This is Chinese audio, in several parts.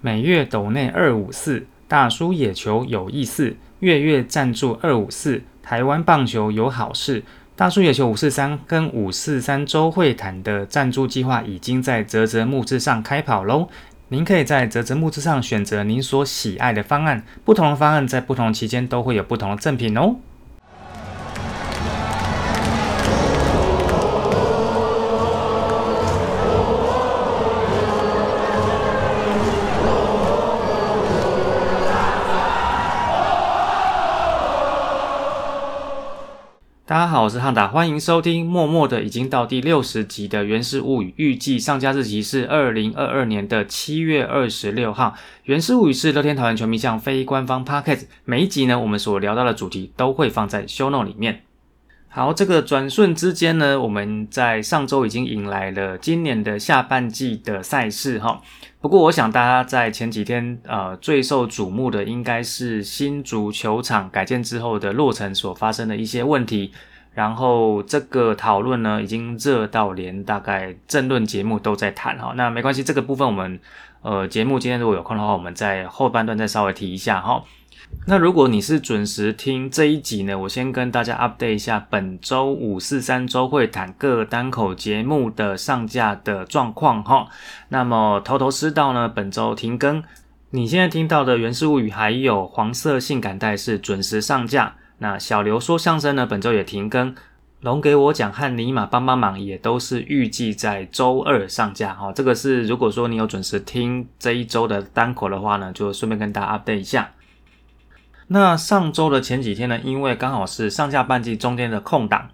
每月斗内二五四，大叔野球有意思，月月赞助二五四，台湾棒球有好事。大叔野球五四三跟五四三周会谈的赞助计划已经在泽泽木之上开跑喽！您可以在泽泽木之上选择您所喜爱的方案，不同的方案在不同期间都会有不同的赠品哦。大家好，我是汉达，欢迎收听。默默的已经到第六十集的《源氏物语》，预计上架日期是二零二二年的七月二十六号。《源氏物语》是乐天桃园球迷向非官方 podcast，每一集呢，我们所聊到的主题都会放在 show note 里面。好，这个转瞬之间呢，我们在上周已经迎来了今年的下半季的赛事哈。不过，我想大家在前几天呃最受瞩目的应该是新足球场改建之后的落成所发生的一些问题。然后这个讨论呢，已经热到连大概政论节目都在谈哈。那没关系，这个部分我们呃节目今天如果有空的话，我们在后半段再稍微提一下哈。那如果你是准时听这一集呢，我先跟大家 update 一下本周五四三周会谈各单口节目的上架的状况哈。那么头头是道呢，本周停更。你现在听到的《原氏物语》还有黄色性感带是准时上架。那小刘说相声呢，本周也停更。龙给我讲和尼玛帮帮忙也都是预计在周二上架哈。这个是如果说你有准时听这一周的单口的话呢，就顺便跟大家 update 一下。那上周的前几天呢，因为刚好是上下半季中间的空档，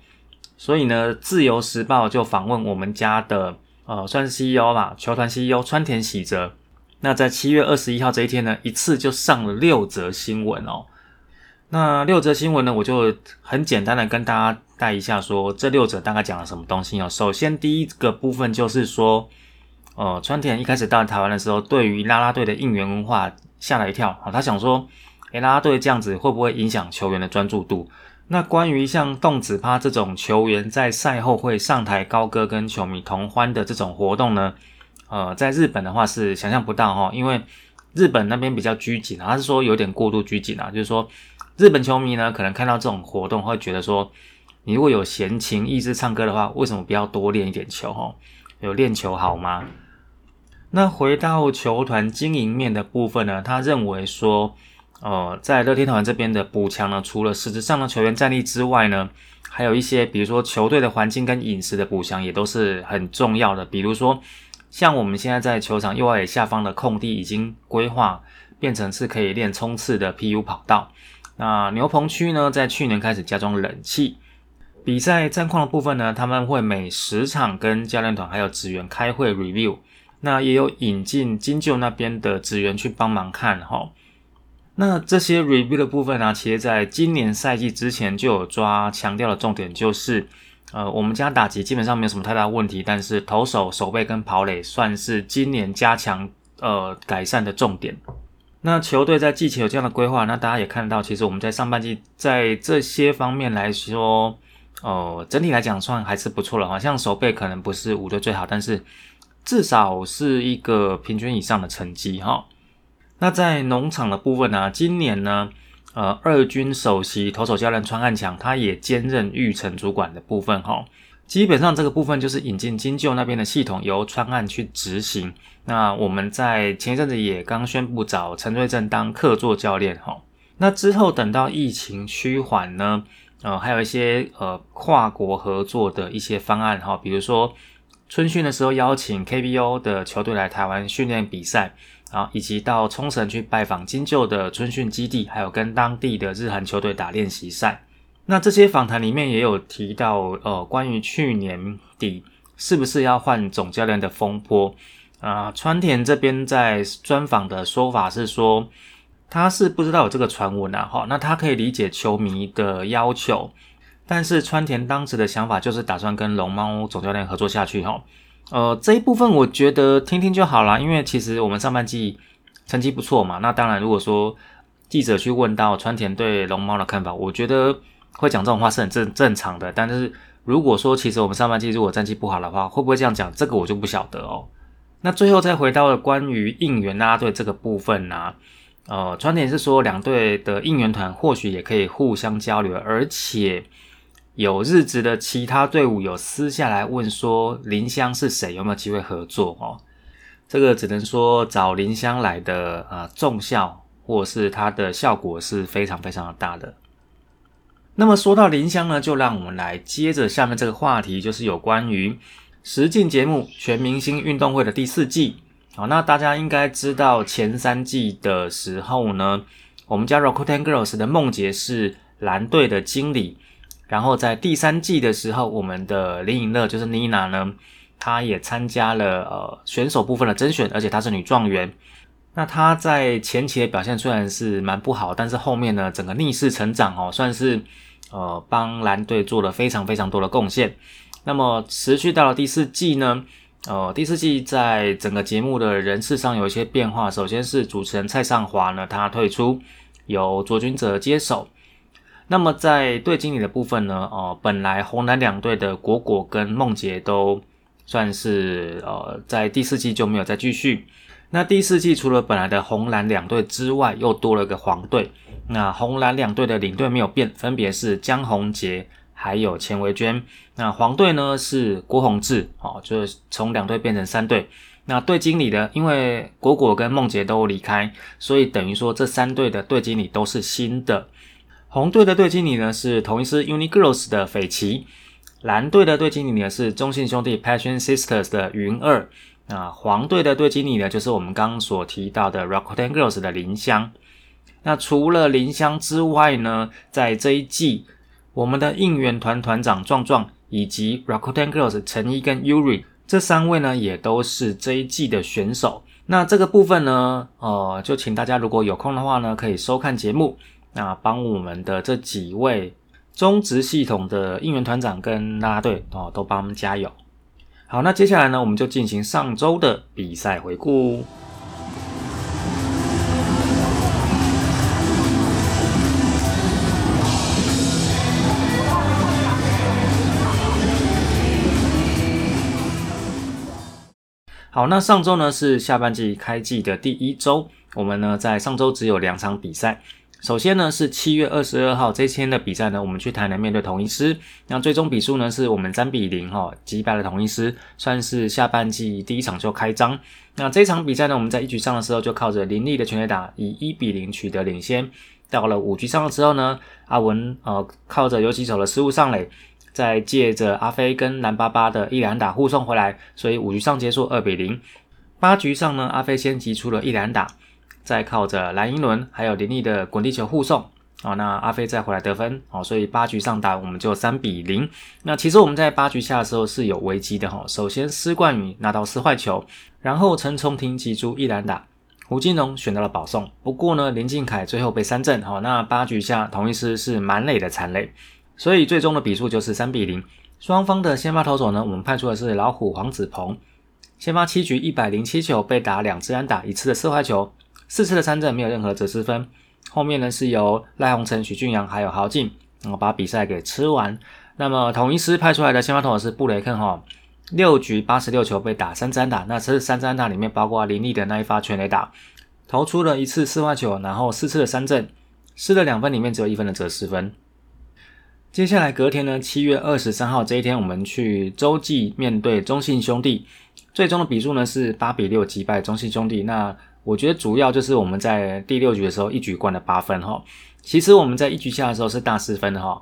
所以呢，自由时报就访问我们家的呃，算是 CEO 吧，球团 CEO 川田喜哲。那在七月二十一号这一天呢，一次就上了六则新闻哦。那六则新闻呢，我就很简单的跟大家带一下，说这六则大概讲了什么东西哦。首先第一个部分就是说，呃，川田一开始到台湾的时候，对于啦啦队的应援文化吓了一跳啊，他想说。诶，啦啦队这样子会不会影响球员的专注度？那关于像动子趴这种球员在赛后会上台高歌跟球迷同欢的这种活动呢？呃，在日本的话是想象不到哈，因为日本那边比较拘谨，他是说有点过度拘谨啊，就是说日本球迷呢可能看到这种活动会觉得说，你如果有闲情逸致唱歌的话，为什么不要多练一点球哈？有练球好吗？那回到球团经营面的部分呢，他认为说。呃，在乐天团这边的补强呢，除了实质上的球员战力之外呢，还有一些，比如说球队的环境跟饮食的补强也都是很重要的。比如说，像我们现在在球场右外野下方的空地已经规划变成是可以练冲刺的 PU 跑道。那牛棚区呢，在去年开始加装冷气。比赛战况的部分呢，他们会每十场跟教练团还有职员开会 review。那也有引进金鹫那边的职员去帮忙看哈。那这些 review 的部分呢，其实在今年赛季之前就有抓强调的重点，就是呃，我们家打击基本上没有什么太大问题，但是投手、守备跟跑垒算是今年加强呃改善的重点。那球队在季前有这样的规划，那大家也看到，其实我们在上半季在这些方面来说，呃，整体来讲算还是不错了，好像守备可能不是五队最好，但是至少是一个平均以上的成绩哈。那在农场的部分呢？今年呢，呃，二军首席投手教练川汉强，他也兼任育成主管的部分哈。基本上这个部分就是引进金鹫那边的系统，由川汉去执行。那我们在前一阵子也刚宣布找陈瑞正当客座教练哈。那之后等到疫情趋缓呢，呃，还有一些呃跨国合作的一些方案哈，比如说春训的时候邀请 KBO 的球队来台湾训练比赛。啊，以及到冲绳去拜访金鹫的春训基地，还有跟当地的日韩球队打练习赛。那这些访谈里面也有提到，呃，关于去年底是不是要换总教练的风波啊？川田这边在专访的说法是说，他是不知道有这个传闻啊，哈，那他可以理解球迷的要求，但是川田当时的想法就是打算跟龙猫总教练合作下去，哈。呃，这一部分我觉得听听就好啦，因为其实我们上半季成绩不错嘛。那当然，如果说记者去问到川田对龙猫的看法，我觉得会讲这种话是很正正常的。但是如果说其实我们上半季如果战绩不好的话，会不会这样讲？这个我就不晓得哦。那最后再回到了关于应援啦队这个部分呢，呃，川田是说两队的应援团或许也可以互相交流，而且有日子的其他队伍有私下来问说林香是谁，有没有机会合作哦？这个只能说找林香来的啊，重效或是它的效果是非常非常的大的。那么说到林香呢，就让我们来接着下面这个话题，就是有关于。实境节目《全明星运动会》的第四季，好，那大家应该知道前三季的时候呢，我们家 Rakuten Girls 的梦洁是蓝队的经理，然后在第三季的时候，我们的林颖乐就是 Nina 呢，她也参加了呃选手部分的甄选，而且她是女状元。那她在前期的表现虽然是蛮不好，但是后面呢，整个逆势成长哦，算是呃帮蓝队做了非常非常多的贡献。那么持续到了第四季呢？呃，第四季在整个节目的人事上有一些变化。首先是主持人蔡尚华呢，他退出，由卓君泽接手。那么在队经理的部分呢？哦，本来红蓝两队的果果跟梦洁都算是呃，在第四季就没有再继续。那第四季除了本来的红蓝两队之外，又多了个黄队。那红蓝两队的领队没有变，分别是江宏杰。还有钱维娟，那黄队呢是郭宏志，哦，就是从两队变成三队。那队经理的，因为果果跟梦洁都离开，所以等于说这三队的队经理都是新的。红队的队经理呢是同一师 Uni Girls 的斐奇，蓝队的队经理呢是中信兄弟 Passion Sisters 的云二，那黄队的队经理呢就是我们刚刚所提到的 Rakuten Girls 的林香。那除了林香之外呢，在这一季。我们的应援团团长壮壮以及 Rakuten Girls 陈一跟 Yuri 这三位呢，也都是这一季的选手。那这个部分呢，呃，就请大家如果有空的话呢，可以收看节目，那帮我们的这几位中职系统的应援团长跟啦啦队哦，都帮我们加油。好，那接下来呢，我们就进行上周的比赛回顾。好，那上周呢是下半季开季的第一周，我们呢在上周只有两场比赛。首先呢是七月二十二号这一天的比赛呢，我们去台南面对同一师，那最终比数呢是我们三比零哈击败了同一师，算是下半季第一场就开张。那这场比赛呢，我们在一局上的时候就靠着林立的全垒打以一比零取得领先。到了五局上的时候呢，阿文呃靠着游击手的失误上垒。再借着阿飞跟蓝巴巴的一两打护送回来，所以五局上结束二比零。八局上呢，阿飞先击出了一两打，再靠着蓝英伦还有林立的滚地球护送，哦，那阿飞再回来得分，哦，所以八局上打我们就三比零。那其实我们在八局下的时候是有危机的哈，首先施冠宇拿到四坏球，然后陈崇廷击出一两打，胡金龙选到了保送，不过呢林敬凯最后被三振，好，那八局下同一师是满垒的残垒。所以最终的比数就是三比零。双方的先发投手呢，我们派出的是老虎黄子鹏，先发七局一百零七球，被打两次安打，一次的四坏球，四次的三振，没有任何折失分。后面呢是由赖鸿成、许俊阳还有豪进，然后把比赛给吃完。那么统一师派出来的先发投手是布雷克哈，六局八十六球被打三次安打，那这三次安打里面包括林立的那一发全垒打，投出了一次四坏球，然后四次的三振，失了两分里面只有一分的折失分。接下来隔天呢，七月二十三号这一天，我们去洲际面对中信兄弟，最终的比数呢是八比六击败中信兄弟。那我觉得主要就是我们在第六局的时候一局灌了八分哈。其实我们在一局下的时候是大四分的哈。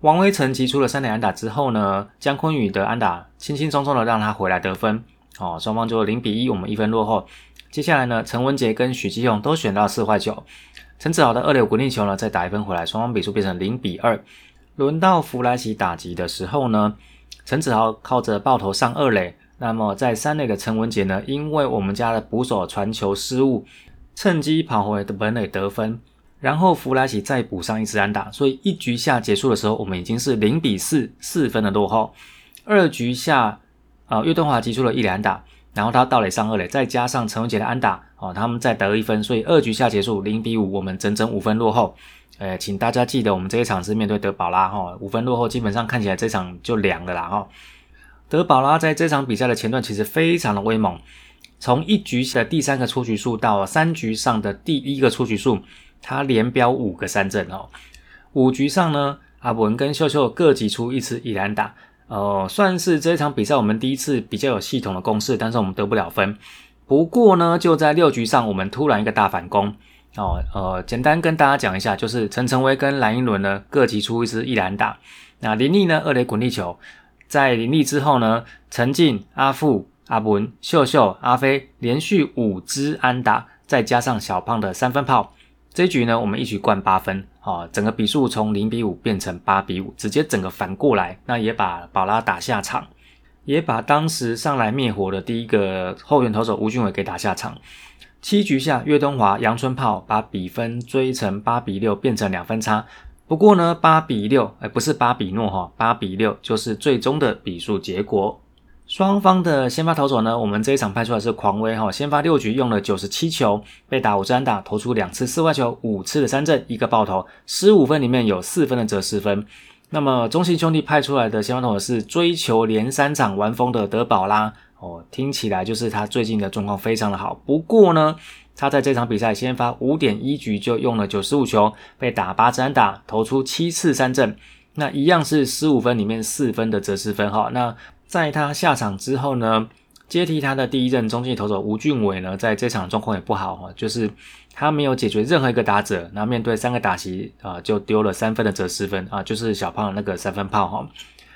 王威成击出了三连安打之后呢，姜昆宇的安打轻轻松松的让他回来得分哦，双方就零比一，我们一分落后。接下来呢，陈文杰跟许基勇都选到四坏球，陈子豪的二流滚地球呢再打一分回来，双方比数变成零比二。轮到弗莱奇打击的时候呢，陈子豪靠着爆头上二垒，那么在三垒的陈文杰呢，因为我们家的捕手传球失误，趁机跑回本垒得分，然后弗莱奇再补上一次安打，所以一局下结束的时候，我们已经是零比四四分的落后。二局下，啊，岳东华击出了一两打，然后他到垒上二垒，再加上陈文杰的安打，哦，他们再得一分，所以二局下结束零比五，我们整整五分落后。呃，请大家记得，我们这一场是面对德保拉哈，五分落后，基本上看起来这场就凉了啦哈。德保拉在这场比赛的前段其实非常的威猛，从一局的第三个出局数到三局上的第一个出局数，他连标五个三振哦。五局上呢，阿文跟秀秀各挤出一次一兰打，呃，算是这场比赛我们第一次比较有系统的攻势，但是我们得不了分。不过呢，就在六局上，我们突然一个大反攻哦，呃，简单跟大家讲一下，就是陈成威跟蓝英伦呢各挤出一次一兰打，那林立呢二垒滚地球，在林立之后呢，陈进、阿富。阿文、秀秀、阿飞连续五支安打，再加上小胖的三分炮，这一局呢，我们一局灌八分，啊，整个比数从零比五变成八比五，直接整个反过来，那也把宝拉打下场，也把当时上来灭火的第一个后援投手吴俊伟给打下场。七局下，岳东华、杨春炮把比分追成八比六，变成两分差。不过呢，八比六，哎，不是八比诺哈，八比六就是最终的比数结果。双方的先发投手呢，我们这一场派出来是狂威哈，先发六局用了九十七球，被打五支安打，投出两次四外球，五次的三振，一个爆头，十五分里面有四分的折失分。那么中信兄弟派出来的先发投手是追求连三场完封的德保拉哦，听起来就是他最近的状况非常的好。不过呢，他在这场比赛先发五点一局就用了九十五球，被打八支安打，投出七次三振，那一样是十五分里面四分的折失分哈。那在他下场之后呢，接替他的第一任中继投手吴俊伟呢，在这场状况也不好哈，就是他没有解决任何一个打者，然后面对三个打席啊，就丢了三分的折失分啊，就是小胖的那个三分炮哈。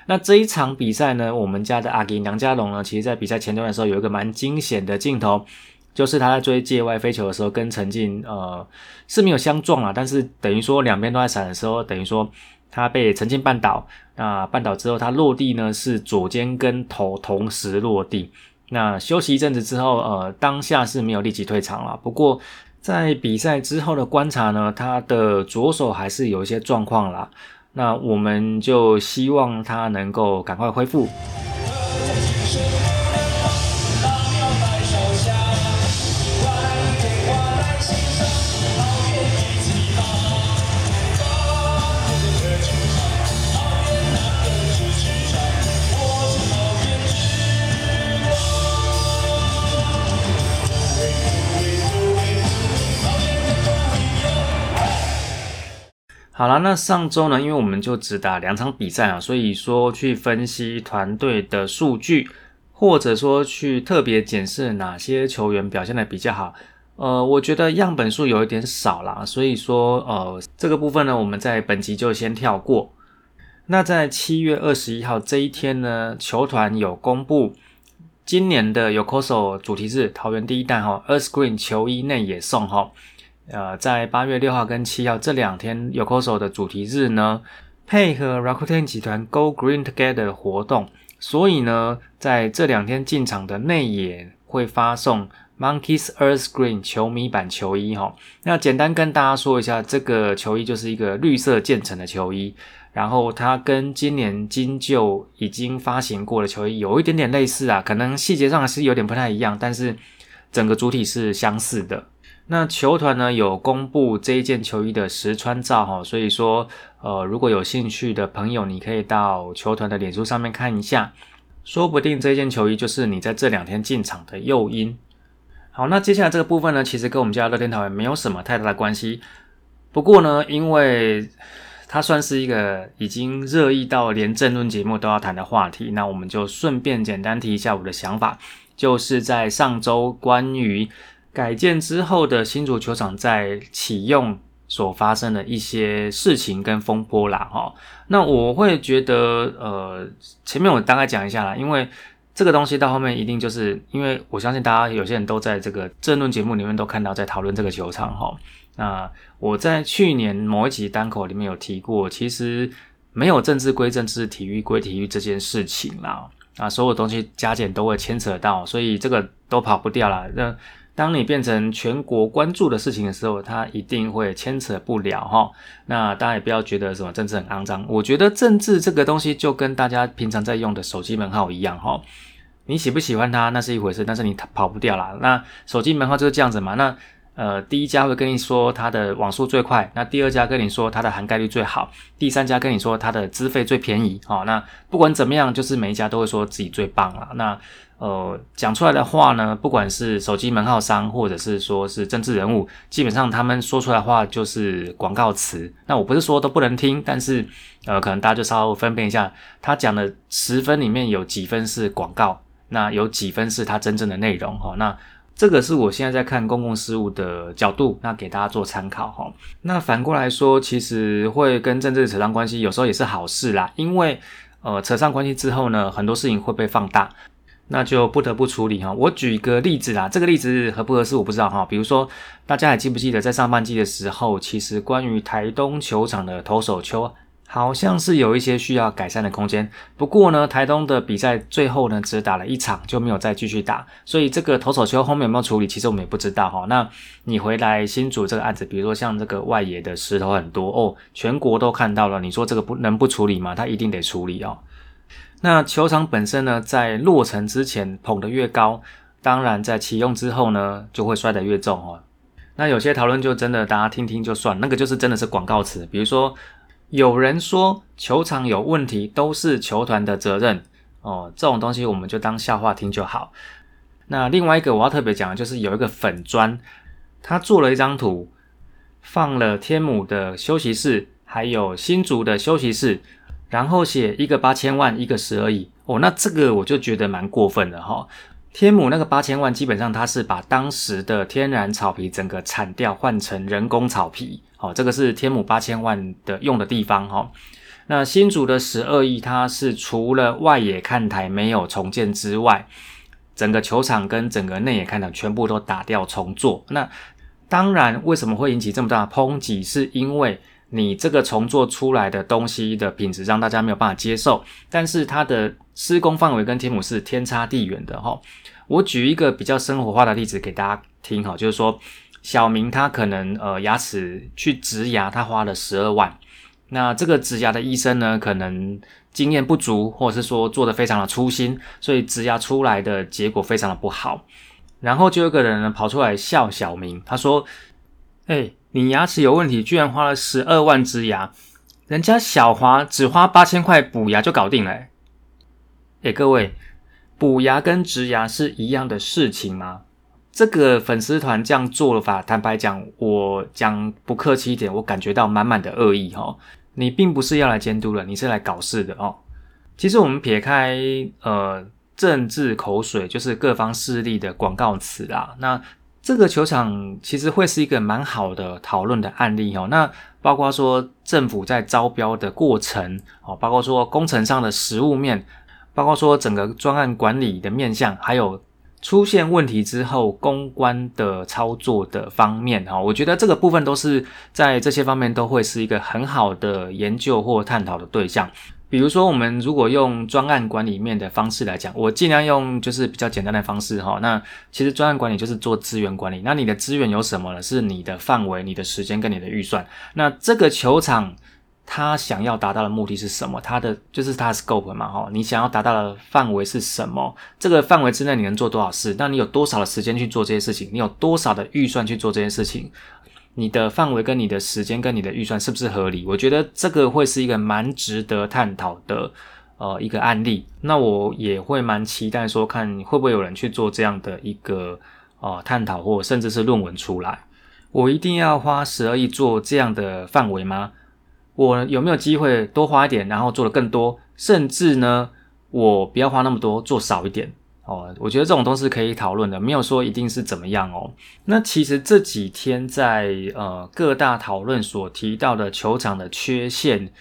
那这一场比赛呢，我们家的阿吉梁家龙呢，其实在比赛前段的时候有一个蛮惊险的镜头，就是他在追界外飞球的时候跟陈静呃是没有相撞啊，但是等于说两边都在闪的时候，等于说。他被陈静绊倒，那绊倒之后，他落地呢是左肩跟头同时落地。那休息一阵子之后，呃，当下是没有立即退场了。不过在比赛之后的观察呢，他的左手还是有一些状况啦。那我们就希望他能够赶快恢复。好了，那上周呢，因为我们就只打两场比赛啊，所以说去分析团队的数据，或者说去特别检视哪些球员表现的比较好，呃，我觉得样本数有一点少啦，所以说呃这个部分呢，我们在本集就先跳过。那在七月二十一号这一天呢，球团有公布今年的 Yokoso 主题是桃园第一弹哈，Earth Green 球衣内野送哈。呃，在八月六号跟七号这两天，Yokoso 的主题日呢，配合 Rakuten 集团 Go Green Together 的活动，所以呢，在这两天进场的内野会发送 Monkeys Earth Green 球迷版球衣哈。那简单跟大家说一下，这个球衣就是一个绿色渐层的球衣，然后它跟今年金旧已经发行过的球衣有一点点类似啊，可能细节上还是有点不太一样，但是整个主体是相似的。那球团呢有公布这一件球衣的实穿照哈，所以说呃如果有兴趣的朋友，你可以到球团的脸书上面看一下，说不定这件球衣就是你在这两天进场的诱因。好，那接下来这个部分呢，其实跟我们家乐天桃园没有什么太大的关系，不过呢，因为它算是一个已经热议到连政论节目都要谈的话题，那我们就顺便简单提一下我的想法，就是在上周关于。改建之后的新足球场在启用所发生的一些事情跟风波啦，哈，那我会觉得，呃，前面我大概讲一下啦，因为这个东西到后面一定就是因为我相信大家有些人都在这个政论节目里面都看到在讨论这个球场，哈，那我在去年某一集单口里面有提过，其实没有政治归政治，体育归体育这件事情啦，啊，所有东西加减都会牵扯到，所以这个都跑不掉了，那。当你变成全国关注的事情的时候，它一定会牵扯不了哈。那大家也不要觉得什么政治很肮脏，我觉得政治这个东西就跟大家平常在用的手机门号一样哈。你喜不喜欢它那是一回事，但是你跑不掉啦。那手机门号就是这样子嘛。那呃，第一家会跟你说它的网速最快，那第二家跟你说它的涵盖率最好，第三家跟你说它的资费最便宜。好，那不管怎么样，就是每一家都会说自己最棒了。那呃，讲出来的话呢，不管是手机门号商，或者是说是政治人物，基本上他们说出来的话就是广告词。那我不是说都不能听，但是呃，可能大家就稍微分辨一下，他讲的十分里面有几分是广告，那有几分是他真正的内容哈。那这个是我现在在看公共事务的角度，那给大家做参考哈。那反过来说，其实会跟政治扯上关系，有时候也是好事啦，因为呃，扯上关系之后呢，很多事情会被放大。那就不得不处理哈。我举一个例子啦，这个例子合不合适我不知道哈。比如说，大家还记不记得在上半季的时候，其实关于台东球场的投手丘，好像是有一些需要改善的空间。不过呢，台东的比赛最后呢只打了一场，就没有再继续打，所以这个投手丘后面有没有处理，其实我们也不知道哈。那你回来新组这个案子，比如说像这个外野的石头很多哦，全国都看到了，你说这个不能不处理吗？他一定得处理哦。那球场本身呢，在落成之前捧得越高，当然在启用之后呢，就会摔得越重哦。那有些讨论就真的大家听听就算，那个就是真的是广告词。比如说有人说球场有问题都是球团的责任哦，这种东西我们就当笑话听就好。那另外一个我要特别讲的就是有一个粉砖，他做了一张图，放了天母的休息室，还有新竹的休息室。然后写一个八千万，一个十而已哦，那这个我就觉得蛮过分的哈。天母那个八千万，基本上它是把当时的天然草皮整个铲掉，换成人工草皮，好，这个是天母八千万的用的地方哈。那新竹的十二亿，它是除了外野看台没有重建之外，整个球场跟整个内野看台全部都打掉重做。那当然，为什么会引起这么大的抨击？是因为你这个重做出来的东西的品质让大家没有办法接受，但是它的施工范围跟天母是天差地远的哈。我举一个比较生活化的例子给大家听哈，就是说小明他可能呃牙齿去植牙，他花了十二万，那这个植牙的医生呢可能经验不足，或者是说做的非常的粗心，所以植牙出来的结果非常的不好。然后就有个人呢跑出来笑小明，他说：“哎。”你牙齿有问题，居然花了十二万植牙，人家小华只花八千块补牙就搞定了。哎，各位，补牙跟植牙是一样的事情吗？这个粉丝团这样做了法，坦白讲，我讲不客气一点，我感觉到满满的恶意哈。你并不是要来监督的，你是来搞事的哦。其实我们撇开呃政治口水，就是各方势力的广告词啦，那。这个球场其实会是一个蛮好的讨论的案例哦。那包括说政府在招标的过程哦，包括说工程上的实物面，包括说整个专案管理的面向，还有出现问题之后公关的操作的方面哈，我觉得这个部分都是在这些方面都会是一个很好的研究或探讨的对象。比如说，我们如果用专案管理面的方式来讲，我尽量用就是比较简单的方式哈。那其实专案管理就是做资源管理。那你的资源有什么呢？是你的范围、你的时间跟你的预算。那这个球场它想要达到的目的是什么？它的就是它的 scope 嘛哈。你想要达到的范围是什么？这个范围之内你能做多少事？那你有多少的时间去做这些事情？你有多少的预算去做这些事情？你的范围跟你的时间跟你的预算是不是合理？我觉得这个会是一个蛮值得探讨的呃一个案例。那我也会蛮期待说，看会不会有人去做这样的一个呃探讨或甚至是论文出来。我一定要花十二亿做这样的范围吗？我有没有机会多花一点，然后做的更多？甚至呢，我不要花那么多，做少一点？哦，我觉得这种都是可以讨论的，没有说一定是怎么样哦。那其实这几天在呃各大讨论所提到的球场的缺陷，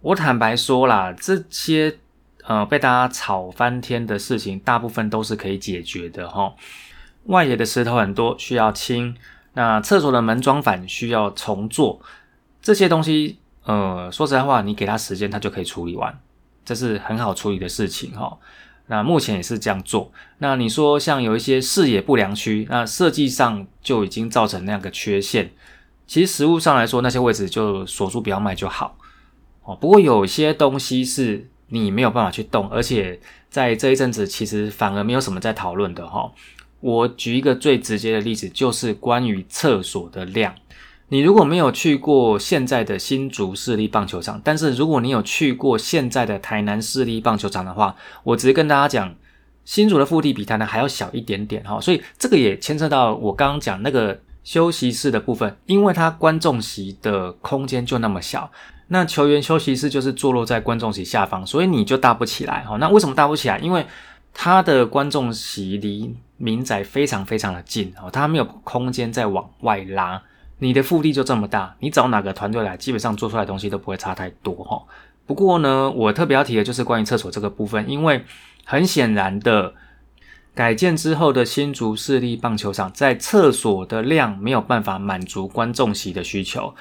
我坦白说啦，这些呃被大家吵翻天的事情，大部分都是可以解决的哈。外野的石头很多，需要清；那厕所的门装反需要重做，这些东西呃说实在话，你给他时间，他就可以处理完，这是很好处理的事情哈。那目前也是这样做。那你说像有一些视野不良区，那设计上就已经造成那样的缺陷。其实实物上来说，那些位置就锁住不要卖就好。哦，不过有些东西是你没有办法去动，而且在这一阵子其实反而没有什么在讨论的哈。我举一个最直接的例子，就是关于厕所的量。你如果没有去过现在的新竹市立棒球场，但是如果你有去过现在的台南市立棒球场的话，我直接跟大家讲，新竹的腹地比台南还要小一点点哈，所以这个也牵涉到我刚刚讲那个休息室的部分，因为它观众席的空间就那么小，那球员休息室就是坐落在观众席下方，所以你就搭不起来哈。那为什么搭不起来？因为它的观众席离民宅非常非常的近哦，它没有空间再往外拉，你的腹地就这么大，你找哪个团队来，基本上做出来东西都不会差太多哈。不过呢，我特别要提的就是关于厕所这个部分，因为很显然的，改建之后的新竹市立棒球场在厕所的量没有办法满足观众席的需求。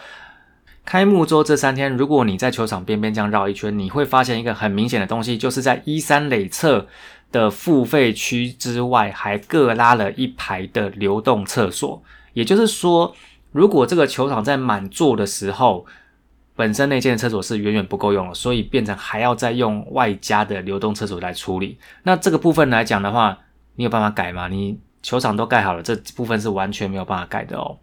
开幕周这三天，如果你在球场边边这样绕一圈，你会发现一个很明显的东西，就是在一三垒侧的付费区之外，还各拉了一排的流动厕所。也就是说，如果这个球场在满座的时候，本身那间厕所是远远不够用了，所以变成还要再用外加的流动厕所来处理。那这个部分来讲的话，你有办法改吗？你球场都盖好了，这部分是完全没有办法改的哦。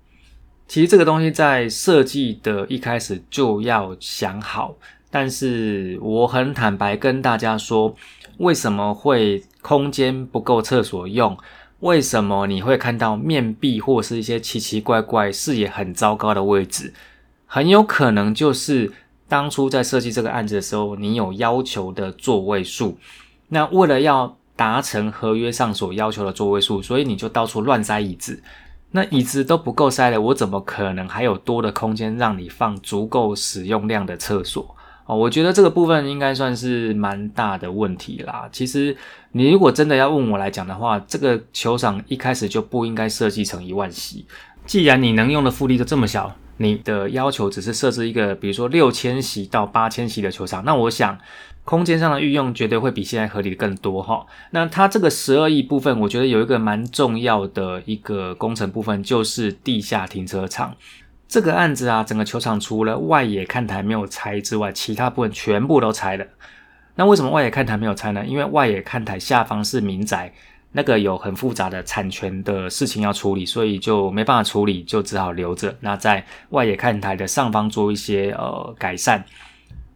其实这个东西在设计的一开始就要想好，但是我很坦白跟大家说，为什么会空间不够厕所用？为什么你会看到面壁或是一些奇奇怪怪、视野很糟糕的位置？很有可能就是当初在设计这个案子的时候，你有要求的座位数。那为了要达成合约上所要求的座位数，所以你就到处乱塞椅子。那椅子都不够塞了，我怎么可能还有多的空间让你放足够使用量的厕所？哦，我觉得这个部分应该算是蛮大的问题啦。其实你如果真的要问我来讲的话，这个球场一开始就不应该设计成一万席。既然你能用的复利都这么小。你的要求只是设置一个，比如说六千席到八千席的球场，那我想空间上的运用绝对会比现在合理的更多哈。那它这个十二亿部分，我觉得有一个蛮重要的一个工程部分，就是地下停车场。这个案子啊，整个球场除了外野看台没有拆之外，其他部分全部都拆了。那为什么外野看台没有拆呢？因为外野看台下方是民宅。那个有很复杂的产权的事情要处理，所以就没办法处理，就只好留着。那在外野看台的上方做一些呃改善。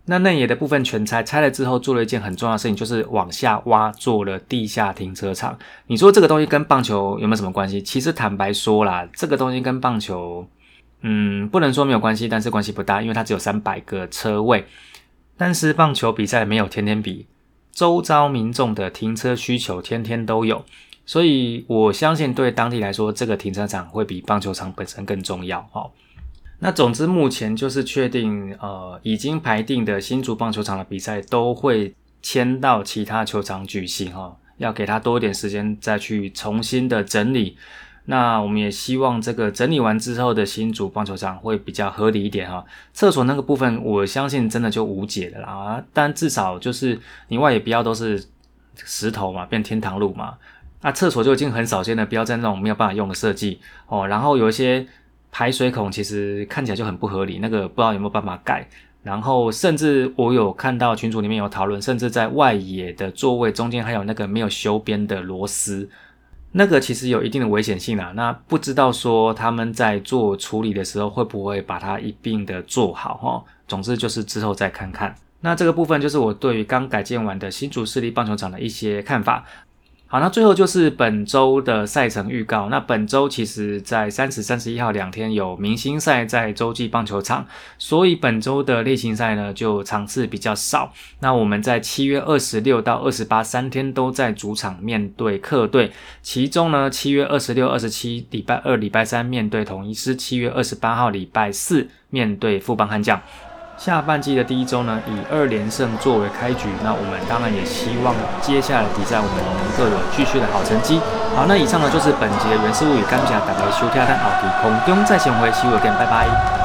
那内野的部分全拆，拆了之后做了一件很重要的事情，就是往下挖做了地下停车场。你说这个东西跟棒球有没有什么关系？其实坦白说啦，这个东西跟棒球，嗯，不能说没有关系，但是关系不大，因为它只有三百个车位。但是棒球比赛没有天天比。周遭民众的停车需求天天都有，所以我相信对当地来说，这个停车场会比棒球场本身更重要。哦。那总之目前就是确定，呃，已经排定的新竹棒球场的比赛都会迁到其他球场举行。哈，要给他多一点时间再去重新的整理。那我们也希望这个整理完之后的新竹棒球场会比较合理一点哈。厕所那个部分，我相信真的就无解的啦。但至少就是你外也不要都是石头嘛，变天堂路嘛。那厕所就已经很少见了，不要在那种没有办法用的设计哦。然后有一些排水孔，其实看起来就很不合理，那个不知道有没有办法盖。然后甚至我有看到群组里面有讨论，甚至在外野的座位中间还有那个没有修边的螺丝。那个其实有一定的危险性啦，那不知道说他们在做处理的时候会不会把它一并的做好哈？总之就是之后再看看。那这个部分就是我对于刚改建完的新竹市立棒球场的一些看法。好，那最后就是本周的赛程预告。那本周其实，在三十、三十一号两天有明星赛在洲际棒球场，所以本周的例行赛呢就场次比较少。那我们在七月二十六到二十八三天都在主场面对客队，其中呢七月二十六、二十七礼拜二、礼拜三面对统一师，七月二十八号礼拜四面对富邦悍将。下半季的第一周呢，以二连胜作为开局，那我们当然也希望接下来的比赛我们能够有继续的好成绩。好，那以上呢就是本集的原始物语，感谢大家收听，但后期空中再相会，see you again，拜拜。